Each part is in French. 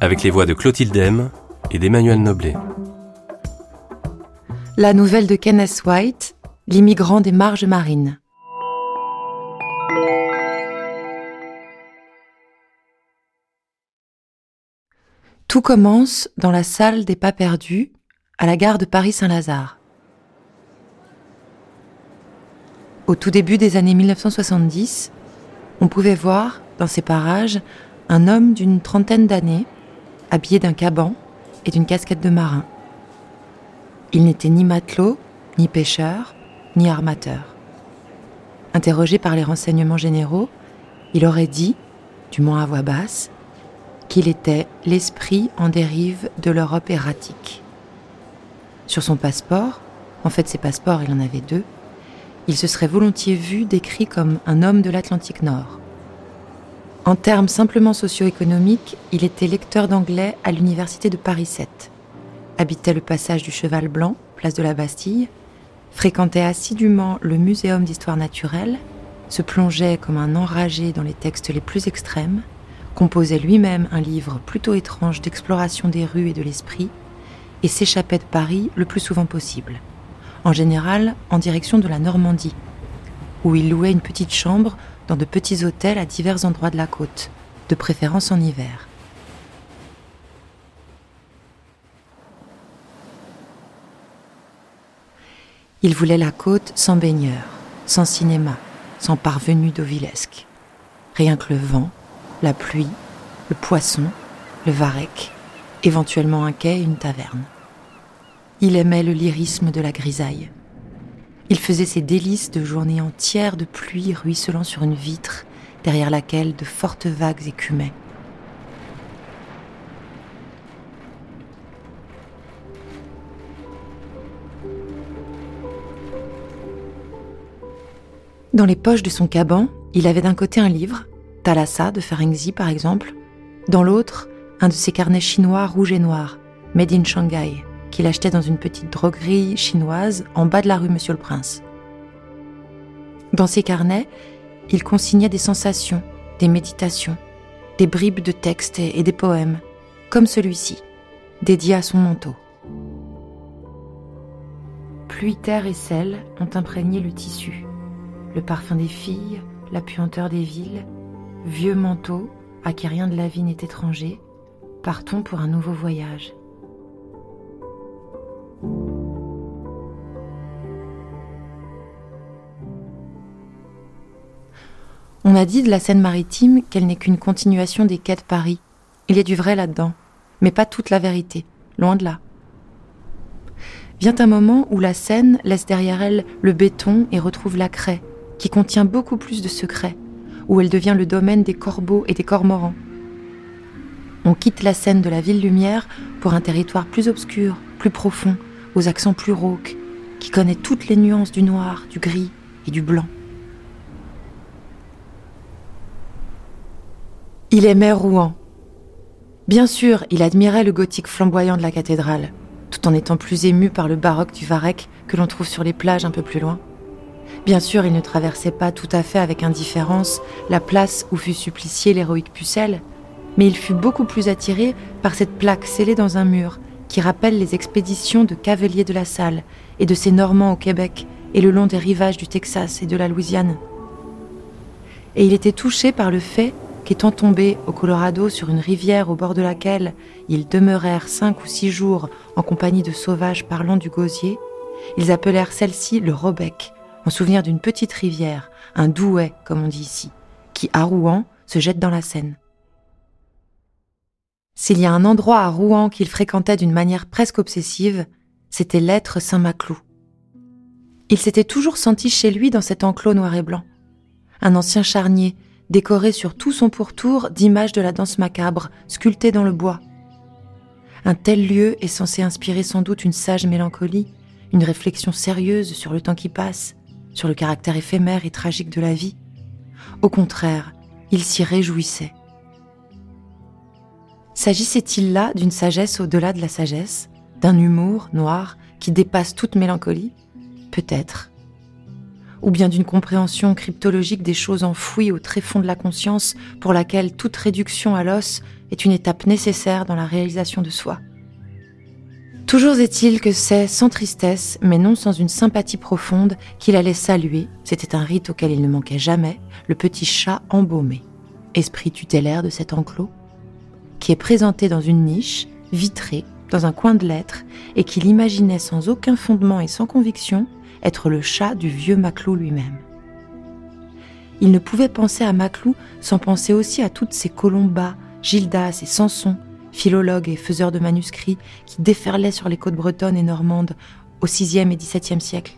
Avec les voix de Clotilde M et d'Emmanuel Noblet. La nouvelle de Kenneth White, L'immigrant des marges marines. Tout commence dans la salle des pas perdus, à la gare de Paris-Saint-Lazare. Au tout début des années 1970, on pouvait voir, dans ces parages, un homme d'une trentaine d'années, habillé d'un caban et d'une casquette de marin. Il n'était ni matelot, ni pêcheur, ni armateur. Interrogé par les renseignements généraux, il aurait dit, du moins à voix basse, qu'il était l'esprit en dérive de l'Europe erratique. Sur son passeport, en fait ses passeports il en avait deux, il se serait volontiers vu décrit comme un homme de l'Atlantique Nord. En termes simplement socio-économiques, il était lecteur d'anglais à l'université de Paris 7, habitait le passage du Cheval Blanc, place de la Bastille, fréquentait assidûment le Muséum d'histoire naturelle, se plongeait comme un enragé dans les textes les plus extrêmes, composait lui-même un livre plutôt étrange d'exploration des rues et de l'esprit, et s'échappait de Paris le plus souvent possible, en général en direction de la Normandie, où il louait une petite chambre dans de petits hôtels à divers endroits de la côte, de préférence en hiver. Il voulait la côte sans baigneur, sans cinéma, sans parvenu d'Ovilesque. Rien que le vent, la pluie, le poisson, le varech, éventuellement un quai et une taverne. Il aimait le lyrisme de la grisaille. Il faisait ses délices de journées entières de pluie ruisselant sur une vitre derrière laquelle de fortes vagues écumaient. Dans les poches de son caban, il avait d'un côté un livre, Thalassa de Ferenczi par exemple, dans l'autre, un de ses carnets chinois rouge et noir, made in Shanghai, qu'il achetait dans une petite droguerie chinoise en bas de la rue Monsieur le Prince. Dans ces carnets, il consignait des sensations, des méditations, des bribes de textes et des poèmes, comme celui-ci, dédié à son manteau. Pluie, terre et sel ont imprégné le tissu, le parfum des filles, la puanteur des villes, Vieux manteau, à qui rien de la vie n'est étranger, partons pour un nouveau voyage. On a dit de la Seine maritime qu'elle n'est qu'une continuation des quais de Paris. Il y a du vrai là-dedans, mais pas toute la vérité, loin de là. Vient un moment où la Seine laisse derrière elle le béton et retrouve la craie, qui contient beaucoup plus de secrets, où elle devient le domaine des corbeaux et des cormorans. On quitte la scène de la ville lumière pour un territoire plus obscur, plus profond, aux accents plus rauques, qui connaît toutes les nuances du noir, du gris et du blanc. Il aimait Rouen. Bien sûr, il admirait le gothique flamboyant de la cathédrale, tout en étant plus ému par le baroque du Varec que l'on trouve sur les plages un peu plus loin. Bien sûr, il ne traversait pas tout à fait avec indifférence la place où fut supplicié l'héroïque Pucelle, mais il fut beaucoup plus attiré par cette plaque scellée dans un mur qui rappelle les expéditions de Cavelier de la Salle et de ses Normands au Québec et le long des rivages du Texas et de la Louisiane. Et il était touché par le fait qu'étant tombé au Colorado sur une rivière au bord de laquelle ils demeurèrent cinq ou six jours en compagnie de sauvages parlant du gosier, ils appelèrent celle-ci le Robec, en souvenir d'une petite rivière, un douet, comme on dit ici, qui, à Rouen, se jette dans la Seine. S'il y a un endroit à Rouen qu'il fréquentait d'une manière presque obsessive, c'était l'être Saint-Maclou. Il s'était toujours senti chez lui dans cet enclos noir et blanc. Un ancien charnier, décoré sur tout son pourtour d'images de la danse macabre, sculptées dans le bois. Un tel lieu est censé inspirer sans doute une sage mélancolie, une réflexion sérieuse sur le temps qui passe, sur le caractère éphémère et tragique de la vie. Au contraire, il s'y réjouissait. S'agissait-il là d'une sagesse au-delà de la sagesse, d'un humour noir qui dépasse toute mélancolie? Peut-être. Ou bien d'une compréhension cryptologique des choses enfouies au tréfonds de la conscience pour laquelle toute réduction à l'os est une étape nécessaire dans la réalisation de soi. Toujours est-il que c'est sans tristesse, mais non sans une sympathie profonde, qu'il allait saluer, c'était un rite auquel il ne manquait jamais, le petit chat embaumé, esprit tutélaire de cet enclos, qui est présenté dans une niche, vitrée, dans un coin de lettres, et qu'il imaginait sans aucun fondement et sans conviction être le chat du vieux Maclou lui-même. Il ne pouvait penser à Maclou sans penser aussi à toutes ces Colombas, Gildas et Samson, philologues et faiseurs de manuscrits qui déferlaient sur les côtes bretonnes et normandes au VIe et XVIIe siècle.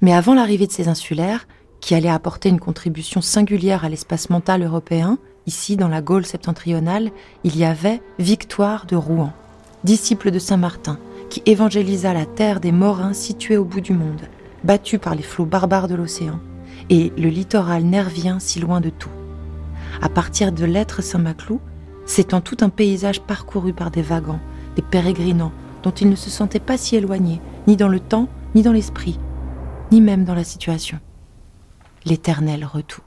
Mais avant l'arrivée de ces insulaires, qui allaient apporter une contribution singulière à l'espace mental européen, ici dans la Gaule septentrionale, il y avait Victoire de Rouen, disciple de Saint Martin, qui évangélisa la terre des Morins située au bout du monde, battue par les flots barbares de l'océan et le littoral nervien si loin de tout. À partir de l'être Saint-Maclou, en tout un paysage parcouru par des vagants, des pérégrinants, dont il ne se sentait pas si éloigné, ni dans le temps, ni dans l'esprit, ni même dans la situation. L'éternel retour.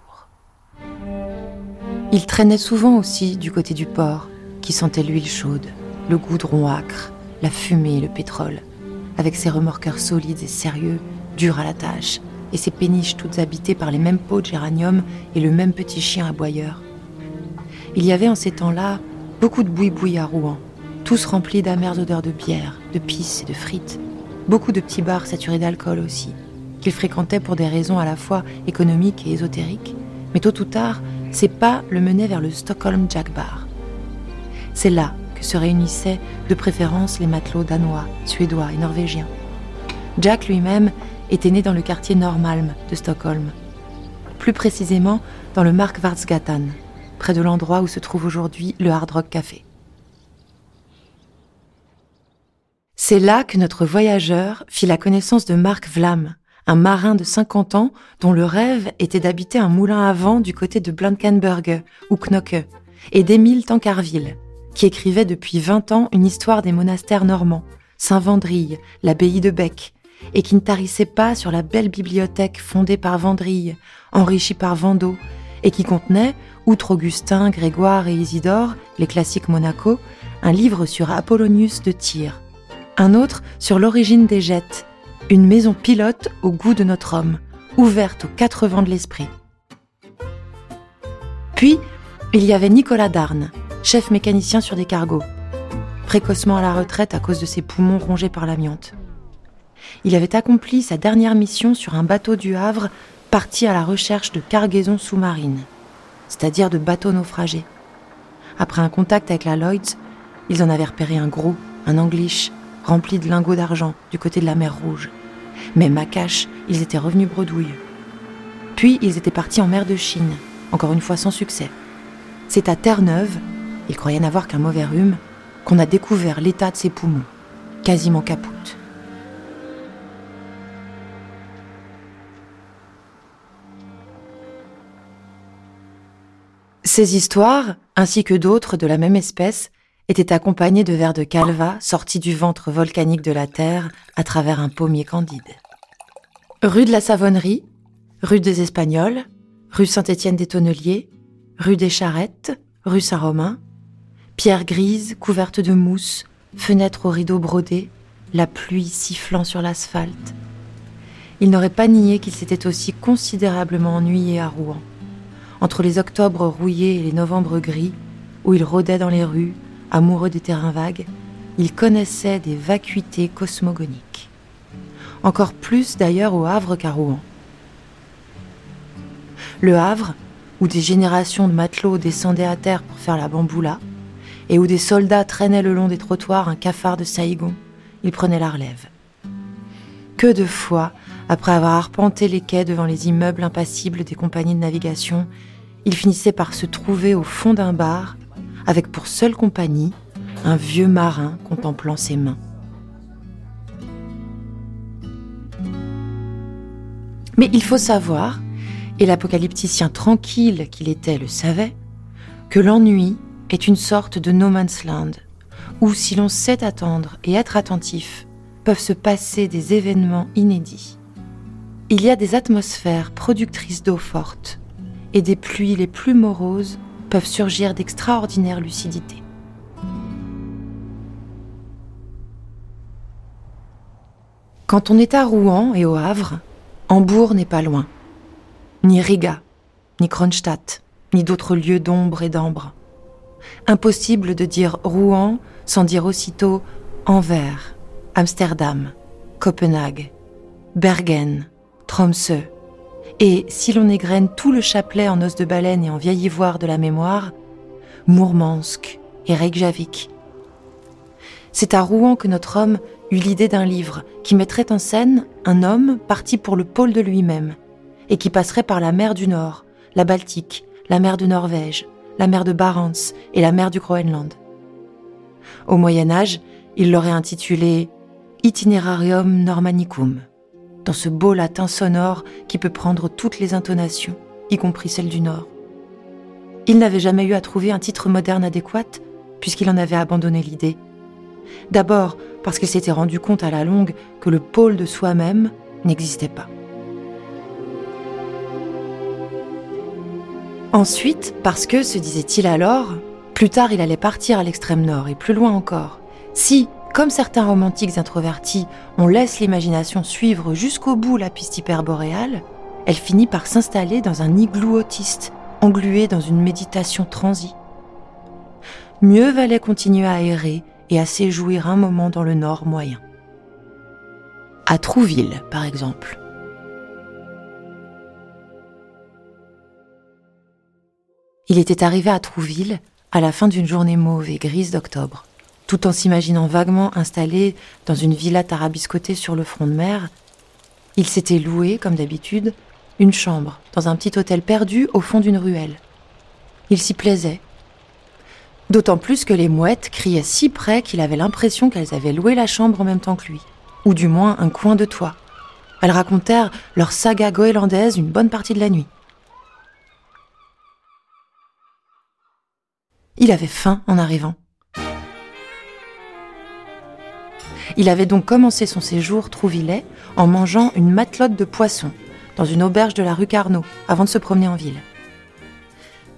Il traînait souvent aussi du côté du port, qui sentait l'huile chaude, le goudron âcre, la fumée et le pétrole, avec ses remorqueurs solides et sérieux, durs à la tâche, et ses péniches toutes habitées par les mêmes pots de géranium et le même petit chien aboyeur. Il y avait en ces temps-là beaucoup de boui-boui à Rouen, tous remplis d'amères odeurs de bière, de pisse et de frites. Beaucoup de petits bars saturés d'alcool aussi, qu'il fréquentait pour des raisons à la fois économiques et ésotériques. Mais tôt ou tard, ses pas le menaient vers le Stockholm Jack Bar. C'est là que se réunissaient de préférence les matelots danois, suédois et norvégiens. Jack lui-même était né dans le quartier Norrmalm de Stockholm, plus précisément dans le Markvartsgatan, près de l'endroit où se trouve aujourd'hui le Hard Rock Café. C'est là que notre voyageur fit la connaissance de Mark Vlam, un marin de 50 ans dont le rêve était d'habiter un moulin à vent du côté de Blankenberge ou Knocke, et d'Émile Tancarville, qui écrivait depuis 20 ans une histoire des monastères normands, Saint-Vendrille, l'abbaye de Bec, et qui ne tarissait pas sur la belle bibliothèque fondée par Vendrille, enrichie par Vendôme, et qui contenait, outre Augustin, Grégoire et Isidore, les classiques Monaco, un livre sur Apollonius de Tyr, un autre sur l'origine des jettes, une maison pilote au goût de notre homme, ouverte aux quatre vents de l'esprit. Puis, il y avait Nicolas Darne, chef mécanicien sur des cargos, précocement à la retraite à cause de ses poumons rongés par l'amiante il avait accompli sa dernière mission sur un bateau du Havre parti à la recherche de cargaisons sous-marines, c'est-à-dire de bateaux naufragés. Après un contact avec la Lloyds, ils en avaient repéré un gros, un English, rempli de lingots d'argent du côté de la mer Rouge. Mais Macache, ils étaient revenus bredouille. Puis ils étaient partis en mer de Chine, encore une fois sans succès. C'est à Terre-Neuve, ils croyaient n'avoir qu'un mauvais rhume, qu'on a découvert l'état de ses poumons, quasiment capoutes. Ces histoires, ainsi que d'autres de la même espèce, étaient accompagnées de vers de calva sortis du ventre volcanique de la Terre à travers un pommier candide. Rue de la Savonnerie, rue des Espagnols, rue Saint-Étienne des Tonneliers, rue des Charrettes, rue Saint-Romain, pierres grises couvertes de mousse, fenêtres aux rideaux brodés, la pluie sifflant sur l'asphalte. Il n'aurait pas nié qu'il s'était aussi considérablement ennuyé à Rouen entre les octobres rouillés et les novembre gris, où il rôdait dans les rues, amoureux des terrains vagues, il connaissait des vacuités cosmogoniques. Encore plus d'ailleurs au Havre qu'à Rouen. Le Havre, où des générations de matelots descendaient à terre pour faire la bamboula, et où des soldats traînaient le long des trottoirs un cafard de Saïgon, il prenait la relève. Que de fois après avoir arpenté les quais devant les immeubles impassibles des compagnies de navigation, il finissait par se trouver au fond d'un bar, avec pour seule compagnie un vieux marin contemplant ses mains. Mais il faut savoir, et l'apocalypticien tranquille qu'il était le savait, que l'ennui est une sorte de no man's land, où si l'on sait attendre et être attentif, peuvent se passer des événements inédits. Il y a des atmosphères productrices d'eau forte, et des pluies les plus moroses peuvent surgir d'extraordinaires lucidités. Quand on est à Rouen et au Havre, Hambourg n'est pas loin. Ni Riga, ni Kronstadt, ni d'autres lieux d'ombre et d'ambre. Impossible de dire Rouen sans dire aussitôt Anvers, Amsterdam, Copenhague, Bergen, Tromsø. Et si l'on égrène tout le chapelet en os de baleine et en vieil ivoire de la mémoire, Mourmansk et Reykjavik. C'est à Rouen que notre homme eut l'idée d'un livre qui mettrait en scène un homme parti pour le pôle de lui-même et qui passerait par la mer du Nord, la Baltique, la mer de Norvège, la mer de Barents et la mer du Groenland. Au Moyen Âge, il l'aurait intitulé Itinerarium Normanicum, dans ce beau latin sonore qui peut prendre toutes les intonations, y compris celles du Nord. Il n'avait jamais eu à trouver un titre moderne adéquat, puisqu'il en avait abandonné l'idée D'abord parce qu'il s'était rendu compte à la longue que le pôle de soi-même n'existait pas. Ensuite, parce que, se disait-il alors, plus tard il allait partir à l'extrême nord et plus loin encore. Si, comme certains romantiques introvertis, on laisse l'imagination suivre jusqu'au bout la piste hyperboréale, elle finit par s'installer dans un igloo autiste, englué dans une méditation transie. Mieux valait continuer à errer et à s'éjouir un moment dans le nord moyen. À Trouville, par exemple. Il était arrivé à Trouville à la fin d'une journée mauve et grise d'octobre. Tout en s'imaginant vaguement installé dans une villa tarabiscotée sur le front de mer, il s'était loué, comme d'habitude, une chambre dans un petit hôtel perdu au fond d'une ruelle. Il s'y plaisait, D'autant plus que les mouettes criaient si près qu'il avait l'impression qu'elles avaient loué la chambre en même temps que lui, ou du moins un coin de toit. Elles racontèrent leur saga goélandaise une bonne partie de la nuit. Il avait faim en arrivant. Il avait donc commencé son séjour Trouvillet en mangeant une matelote de poisson dans une auberge de la rue Carnot avant de se promener en ville.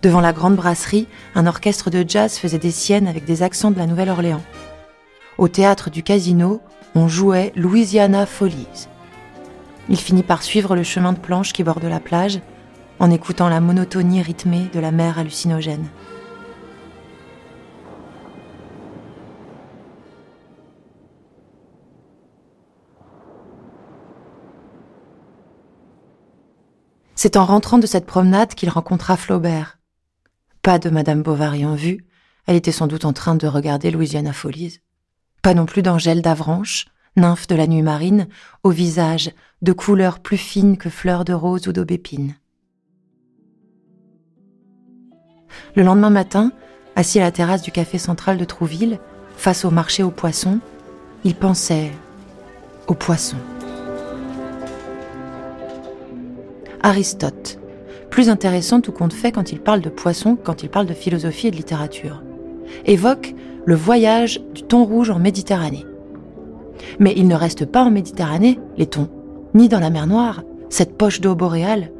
Devant la grande brasserie, un orchestre de jazz faisait des siennes avec des accents de la Nouvelle-Orléans. Au théâtre du casino, on jouait Louisiana Follies. Il finit par suivre le chemin de planche qui borde la plage, en écoutant la monotonie rythmée de la mer hallucinogène. C'est en rentrant de cette promenade qu'il rencontra Flaubert. Pas de Madame Bovary en vue, elle était sans doute en train de regarder Louisiana Follies. Pas non plus d'Angèle d'Avranches, nymphe de la nuit marine, au visage de couleur plus fine que fleurs de rose ou d'aubépine. Le lendemain matin, assis à la terrasse du café central de Trouville, face au marché aux poissons, il pensait aux poissons. Aristote, plus intéressant tout compte fait quand il parle de poissons, quand il parle de philosophie et de littérature. Évoque le voyage du thon rouge en Méditerranée. Mais il ne reste pas en Méditerranée, les thons, ni dans la mer Noire, cette poche d'eau boréale.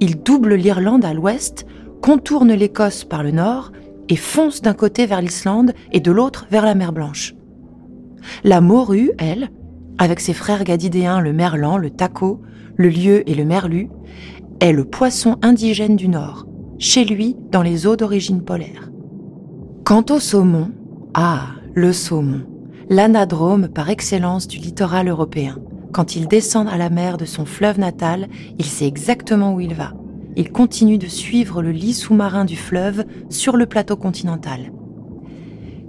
Il double l'Irlande à l'ouest, contourne l'Écosse par le nord et fonce d'un côté vers l'Islande et de l'autre vers la mer Blanche. La morue, elle, avec ses frères gadidéens le merlan, le taco, le lieu et le merlu, est le poisson indigène du Nord, chez lui dans les eaux d'origine polaire. Quant au saumon, ah, le saumon, l'anadrome par excellence du littoral européen. Quand il descend à la mer de son fleuve natal, il sait exactement où il va. Il continue de suivre le lit sous-marin du fleuve sur le plateau continental.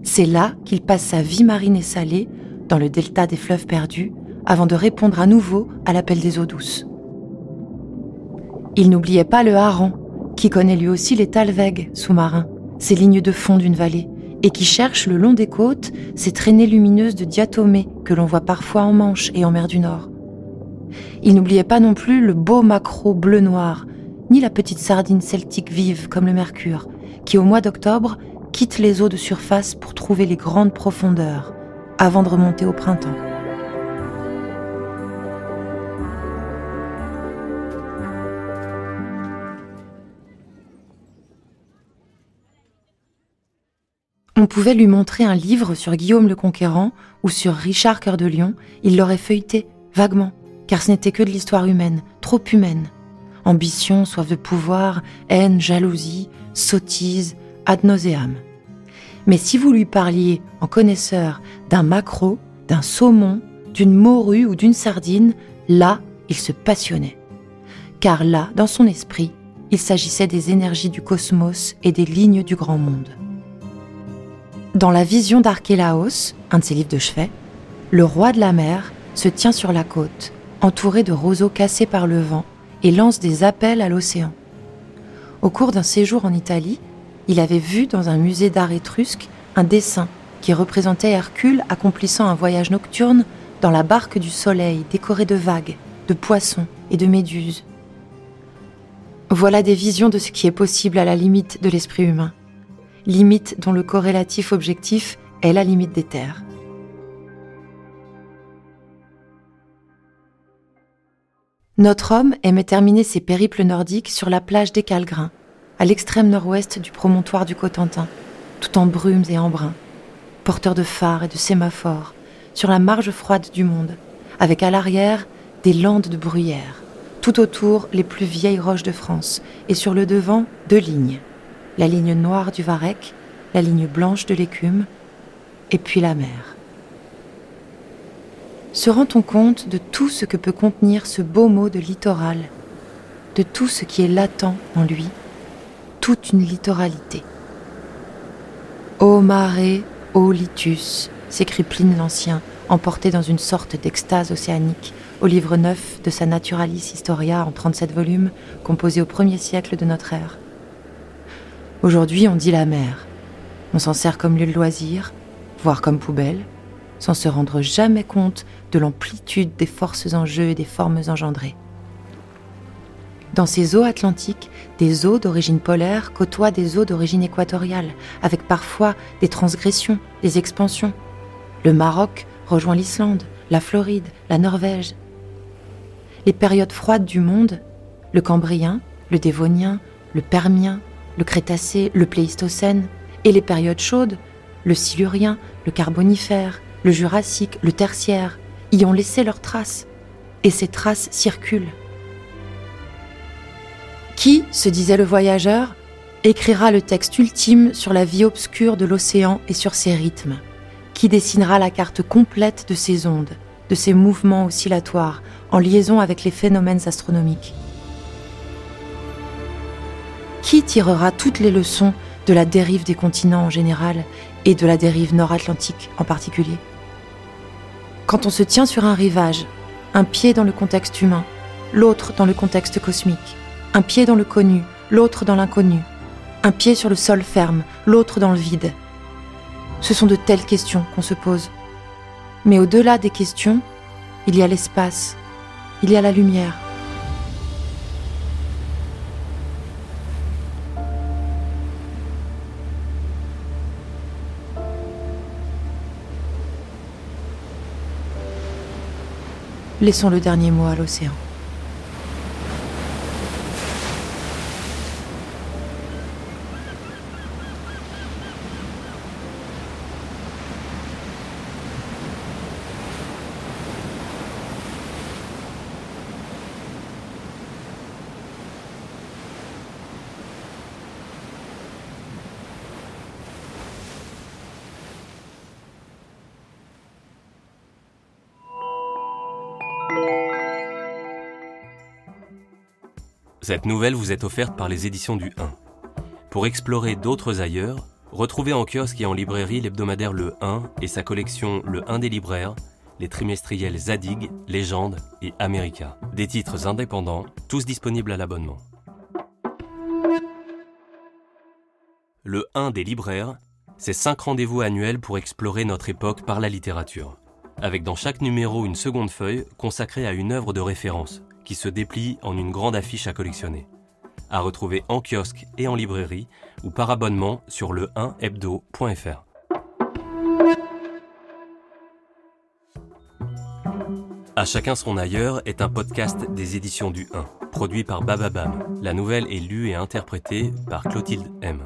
C'est là qu'il passe sa vie marine et salée, dans le delta des fleuves perdus, avant de répondre à nouveau à l'appel des eaux douces. Il n'oubliait pas le hareng, qui connaît lui aussi les talwegs sous-marins, ces lignes de fond d'une vallée, et qui cherche le long des côtes ces traînées lumineuses de diatomées que l'on voit parfois en Manche et en mer du Nord. Il n'oubliait pas non plus le beau maquereau bleu-noir, ni la petite sardine celtique vive comme le mercure, qui au mois d'octobre quitte les eaux de surface pour trouver les grandes profondeurs, avant de remonter au printemps. On pouvait lui montrer un livre sur Guillaume le Conquérant ou sur Richard Cœur de Lion, il l'aurait feuilleté, vaguement, car ce n'était que de l'histoire humaine, trop humaine. Ambition, soif de pouvoir, haine, jalousie, sottise, ad nauseam. Mais si vous lui parliez, en connaisseur, d'un maquereau, d'un saumon, d'une morue ou d'une sardine, là, il se passionnait. Car là, dans son esprit, il s'agissait des énergies du cosmos et des lignes du grand monde. Dans la vision d'Archélaos, un de ses livres de chevet, le roi de la mer se tient sur la côte, entouré de roseaux cassés par le vent, et lance des appels à l'océan. Au cours d'un séjour en Italie, il avait vu dans un musée d'art étrusque un dessin qui représentait Hercule accomplissant un voyage nocturne dans la barque du soleil décorée de vagues, de poissons et de méduses. Voilà des visions de ce qui est possible à la limite de l'esprit humain limite dont le corrélatif objectif est la limite des terres. Notre homme aimait terminer ses périples nordiques sur la plage des Calgrins, à l'extrême nord-ouest du promontoire du Cotentin, tout en brumes et en bruns, porteur de phares et de sémaphores, sur la marge froide du monde, avec à l'arrière des landes de bruyère, tout autour les plus vieilles roches de France, et sur le devant deux lignes, la ligne noire du varech, la ligne blanche de l'écume, et puis la mer. Se rend-on compte de tout ce que peut contenir ce beau mot de littoral, de tout ce qui est latent en lui, toute une littoralité? Ô mare, ô litus, s'écrie Pline l'Ancien, emporté dans une sorte d'extase océanique, au livre 9 de sa Naturalis Historia en 37 volumes, composé au premier siècle de notre ère. Aujourd'hui, on dit la mer. On s'en sert comme lieu de loisir, voire comme poubelle, sans se rendre jamais compte de l'amplitude des forces en jeu et des formes engendrées. Dans ces eaux atlantiques, des eaux d'origine polaire côtoient des eaux d'origine équatoriale, avec parfois des transgressions, des expansions. Le Maroc rejoint l'Islande, la Floride, la Norvège. Les périodes froides du monde, le Cambrien, le Dévonien, le Permien, le Crétacé, le Pléistocène, et les périodes chaudes, le Silurien, le Carbonifère, le Jurassique, le Tertiaire, y ont laissé leurs traces, et ces traces circulent. Qui, se disait le voyageur, écrira le texte ultime sur la vie obscure de l'océan et sur ses rythmes? Qui dessinera la carte complète de ses ondes, de ses mouvements oscillatoires, en liaison avec les phénomènes astronomiques? Qui tirera toutes les leçons de la dérive des continents en général et de la dérive nord-atlantique en particulier? Quand on se tient sur un rivage, un pied dans le contexte humain, l'autre dans le contexte cosmique, un pied dans le connu, l'autre dans l'inconnu, un pied sur le sol ferme, l'autre dans le vide. Ce sont de telles questions qu'on se pose. Mais au-delà des questions, il y a l'espace, il y a la lumière, Laissons le dernier mot à l'océan. Cette nouvelle vous est offerte par les éditions du 1. Pour explorer d'autres ailleurs, retrouvez en kiosque et en librairie l'hebdomadaire Le 1 et sa collection Le 1 des libraires, les trimestriels Zadig, Légende et America. Des titres indépendants, tous disponibles à l'abonnement. Le 1 des libraires, c'est 5 rendez-vous annuels pour explorer notre époque par la littérature. Avec dans chaque numéro une seconde feuille consacrée à une œuvre de référence qui se déplie en une grande affiche à collectionner. À retrouver en kiosque et en librairie ou par abonnement sur le 1hebdo.fr. À chacun son ailleurs est un podcast des éditions du 1, produit par Bababam. La nouvelle est lue et interprétée par Clotilde M.